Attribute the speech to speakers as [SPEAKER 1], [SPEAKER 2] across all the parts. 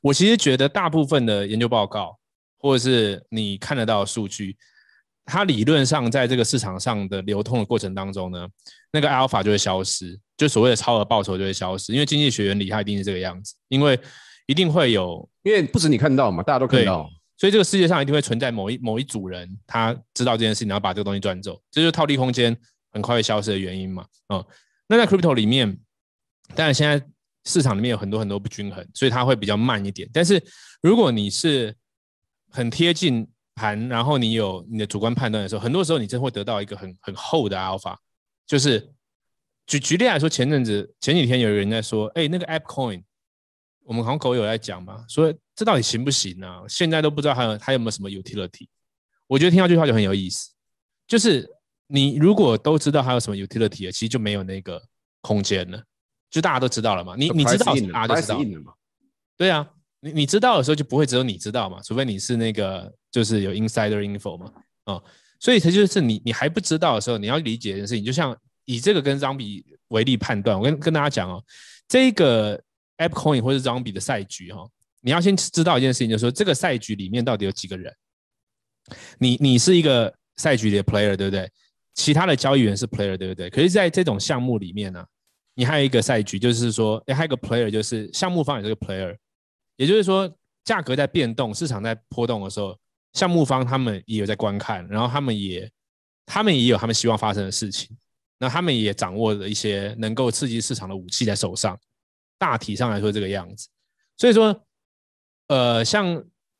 [SPEAKER 1] 我其实觉得大部分的研究报告，或者是你看得到的数据，它理论上在这个市场上的流通的过程当中呢，那个 alpha 就会消失，就所谓的超额报酬就会消失，因为经济学原理它一定是这个样子，因为一定会有，
[SPEAKER 2] 因为不止你看到嘛，大家都看到，
[SPEAKER 1] 所以这个世界上一定会存在某一某一组人，他知道这件事情，然后把这个东西赚走，这就是套利空间很快会消失的原因嘛，嗯，那在 crypto 里面，当然现在市场里面有很多很多不均衡，所以它会比较慢一点，但是如果你是很贴近。盘，然后你有你的主观判断的时候，很多时候你真会得到一个很很厚的 alpha。就是举举例来说，前阵子前几天有人在说，哎，那个 App Coin，我们好像狗友在讲嘛，说这到底行不行啊？现在都不知道还有还有没有什么 utility。我觉得听到这句话就很有意思，就是你如果都知道还有什么 utility 其实就没有那个空间了，就大家都知道了嘛。你你知道，大家就知道了。对啊。你你知道的时候就不会只有你知道嘛，除非你是那个就是有 insider info 嘛，哦，所以它就是你你还不知道的时候，你要理解一件事情，就像以这个跟 Zombie 为例判断，我跟跟大家讲哦，这个 App Coin 或者 Zombie 的赛局哈，你要先知道一件事情，就是说这个赛局里面到底有几个人，你你是一个赛局里的 player 对不对？其他的交易员是 player 对不对？可是在这种项目里面呢，你还有一个赛局，就是说，哎，还有一个 player 就是项目方也是个 player。也就是说，价格在变动，市场在波动的时候，项目方他们也有在观看，然后他们也，他们也有他们希望发生的事情，那他们也掌握了一些能够刺激市场的武器在手上。大体上来说，这个样子。所以说，呃，像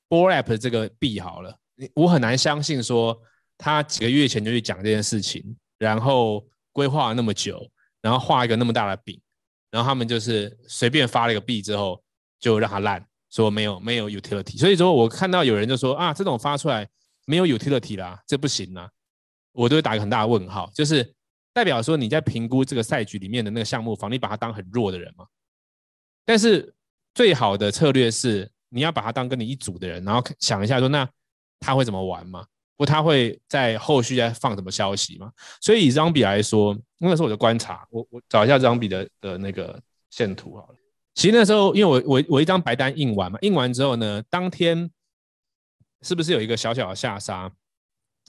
[SPEAKER 1] Bored Ape 这个币好了，我很难相信说他几个月前就去讲这件事情，然后规划了那么久，然后画一个那么大的饼，然后他们就是随便发了一个币之后。就让它烂，说没有没有 utility，所以说我看到有人就说啊，这种发出来没有 utility 啦，这不行啦，我都会打一个很大的问号，就是代表说你在评估这个赛局里面的那个项目方，你把它当很弱的人嘛。但是最好的策略是你要把它当跟你一组的人，然后想一下说那他会怎么玩嘛？不他会在后续再放什么消息嘛？所以以 Zombie 来说，那个时候我就观察，我我找一下这张笔的的那个线图好了。其实那时候，因为我我我一张白单印完嘛，印完之后呢，当天是不是有一个小小的下杀？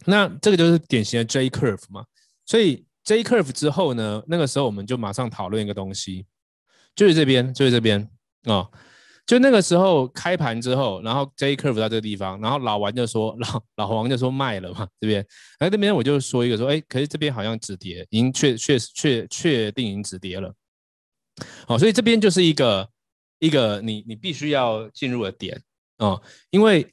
[SPEAKER 1] 那这个就是典型的 J curve 嘛。所以 J curve 之后呢，那个时候我们就马上讨论一个东西，就是这边，就是这边啊、哦。就那个时候开盘之后，然后 J curve 到这个地方，然后老王就说老老黄就说卖了嘛，这边。然后这边我就说一个说，哎，可是这边好像止跌，已经确确确确定已经止跌了。好，所以这边就是一个一个你你必须要进入的点哦，因为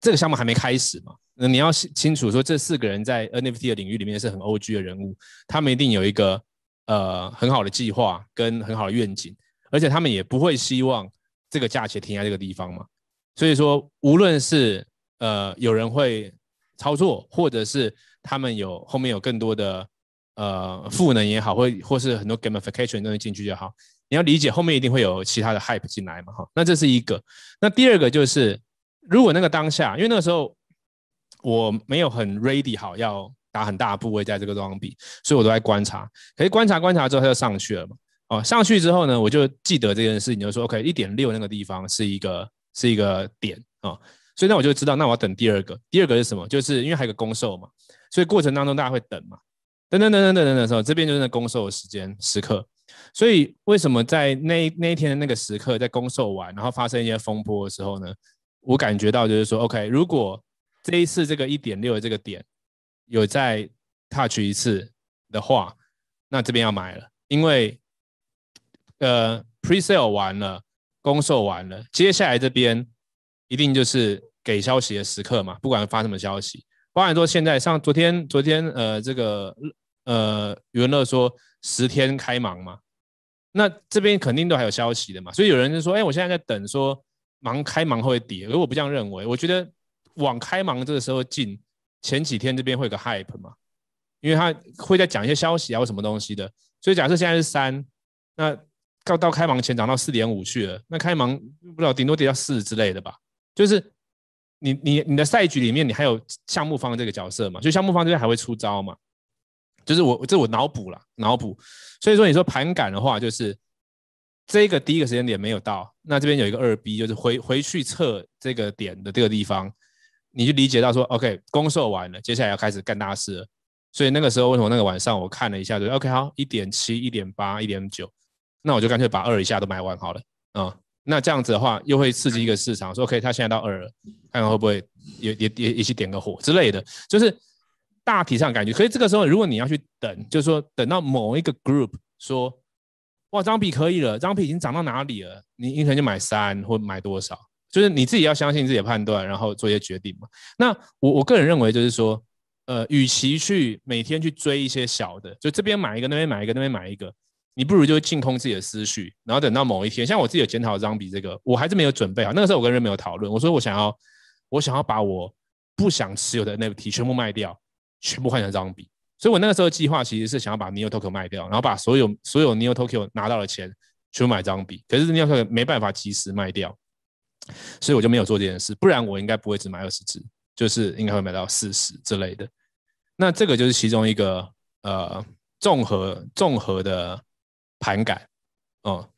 [SPEAKER 1] 这个项目还没开始嘛，那你要清楚说这四个人在 NFT 的领域里面是很 OG 的人物，他们一定有一个呃很好的计划跟很好的愿景，而且他们也不会希望这个价钱停在这个地方嘛，所以说无论是呃有人会操作，或者是他们有后面有更多的。呃，赋能也好，或或是很多 gamification 东西进去就好，你要理解后面一定会有其他的 hype 进来嘛，哈。那这是一个。那第二个就是，如果那个当下，因为那个时候我没有很 ready 好要打很大的部位在这个装币，所以我都在观察。可是观察观察之后，它就上去了嘛。哦，上去之后呢，我就记得这件事情，就说 OK，一点六那个地方是一个是一个点啊，哦，所以那我就知道，那我要等第二个。第二个是什么？就是因为还有个公售嘛，所以过程当中大家会等嘛。等等等等等等的时候，这边就是那公售的时间时刻，所以为什么在那那一天的那个时刻，在公售完，然后发生一些风波的时候呢？我感觉到就是说，OK，如果这一次这个一点六的这个点有再 touch 一次的话，那这边要买了，因为呃 pre-sale 完了，公售完了，接下来这边一定就是给消息的时刻嘛，不管发什么消息，包含说现在像昨天昨天呃这个。呃，余文乐说十天开盲嘛，那这边肯定都还有消息的嘛，所以有人就说，哎，我现在在等说盲开盲会不会跌，而我不这样认为，我觉得往开盲这个时候进，前几天这边会有个 hype 嘛，因为他会在讲一些消息啊或什么东西的，所以假设现在是三，那到到开盲前涨到四点五去了，那开盲不知道顶多跌到四之类的吧，就是你你你的赛局里面你还有项目方这个角色嘛，所以项目方这边还会出招嘛。就是我这我脑补了脑补，所以说你说盘感的话，就是这个第一个时间点没有到，那这边有一个二 B，就是回回去测这个点的这个地方，你就理解到说，OK，攻受完了，接下来要开始干大事了。所以那个时候为什么那个晚上我看了一下，就 OK 好，一点七、一点八、一点九，那我就干脆把二以下都买完好了啊、那这样子的话，又会刺激一个市场，说 OK，它现在到二了，看看会不会也也也一起点个火之类的，就是大体上感觉。可以这个时候，如果你要去等，就是说等到某一个 group 说。哇，张笔可以了，张笔已经涨到哪里了？你你可能就买三或买多少，就是你自己要相信自己的判断，然后做一些决定嘛。那我我个人认为就是说，呃，与其去每天去追一些小的，就这边买一个，那边买一个，那边买一个，你不如就净空自己的思绪，然后等到某一天，像我自己有检讨这张笔，这个我还是没有准备好。那个时候我跟人没有讨论，我说我想要，我想要把我不想持有的 NFT 全部卖掉，全部换成这张笔。所以我那个时候计划其实是想要把 Neo Tokyo 卖掉，然后把所有所有 Neo Tokyo 拿到的钱去买这张笔。可是 Neo Tokyo 没办法及时卖掉，所以我就没有做这件事。不然我应该不会只买二十只，就是应该会买到四十之类的。那这个就是其中一个呃综合综合的盘感哦、嗯。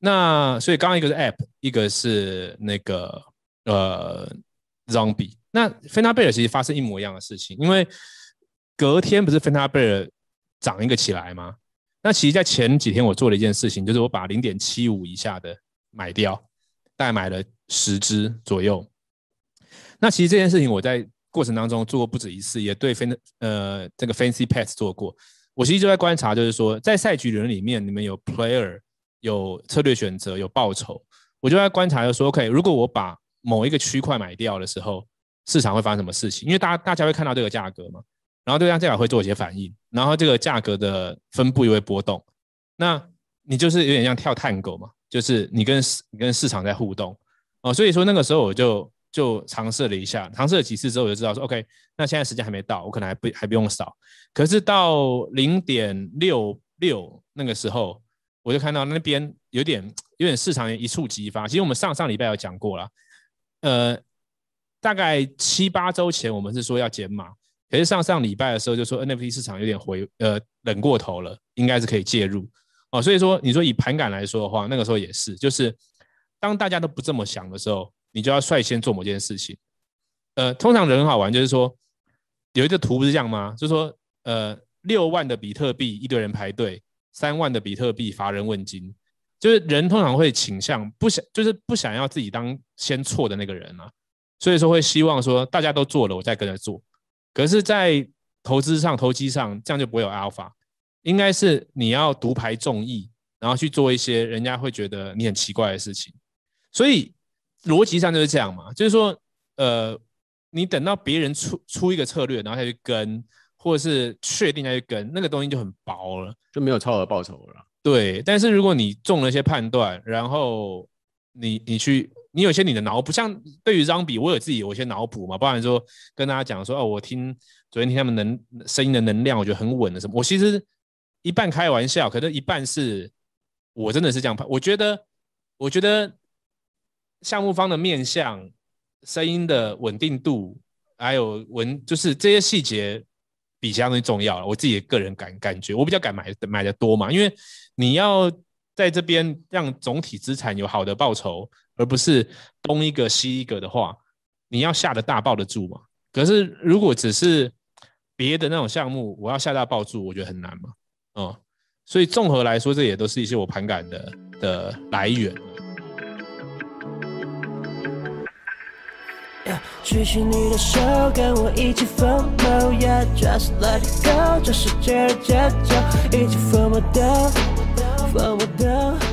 [SPEAKER 1] 那所以刚刚一个是 App，一个是那个呃 Zombie。那 Fanta Bear 其实发生一模一样的事情，因为。隔天不是 Fanta Bear 涨一个起来吗？那其实，在前几天我做了一件事情，就是我把零点七五以下的买掉，大概买了十只左右。那其实这件事情我在过程当中做过不止一次，也对 Fan 呃这个 Fancy Pets 做过。我其实就在观察，就是说在赛局人里面，你们有 Player 有策略选择有报酬，我就在观察，就说 OK，如果我把某一个区块买掉的时候，市场会发生什么事情？因为大家大家会看到这个价格嘛。然后对方这样会做一些反应，然后这个价格的分布也会波动。那你就是有点像跳探戈嘛，就是你跟你跟市场在互动哦。所以说那个时候我就就尝试了一下，尝试了几次之后我就知道说，OK，那现在时间还没到，我可能还不还不用扫。可是到零点六六那个时候，我就看到那边有点有点市场一触即发。其实我们上上礼拜有讲过了，呃，大概七八周前我们是说要减码。可是上上礼拜的时候就说 NFT 市场有点回呃冷过头了，应该是可以介入哦。所以说你说以盘感来说的话，那个时候也是，就是当大家都不这么想的时候，你就要率先做某件事情。呃，通常人很好玩，就是说有一个图不是这样吗？就是说呃六万的比特币一堆人排队，三万的比特币乏人问津，就是人通常会倾向不想，就是不想要自己当先错的那个人啊，所以说会希望说大家都做了，我再跟着做。可是，在投资上、投机上，这样就不会有 alpha。应该是你要独排众议，然后去做一些人家会觉得你很奇怪的事情。所以逻辑上就是这样嘛，就是说，呃，你等到别人出出一个策略，然后再去跟，或者是确定再去跟，那个东西就很薄了，
[SPEAKER 2] 就没有超额报酬了。
[SPEAKER 1] 对，但是如果你中了一些判断，然后你你去。你有些你的脑补，像对于 Zombie，我有自己有一些脑补嘛，包含说跟大家讲说，哦，我听昨天听他们能声音的能量，我觉得很稳的什么。我其实一半开玩笑，可是一半是我真的是这样判。我觉得，我觉得项目方的面向、声音的稳定度，还有文，就是这些细节比其他东西重要了。我自己个人感感觉，我比较敢买买的多嘛，因为你要在这边让总体资产有好的报酬。而不是东一个西一个的话，你要下的大抱得住嘛？可是如果只是别的那种项目，我要下大抱住，我觉得很难嘛。哦、所以综合来说，这也都是一些我盘感的的来源。举起你的手，跟我一起疯魔，Yeah，just let it go，这世界的节奏，一起疯魔掉，疯魔掉。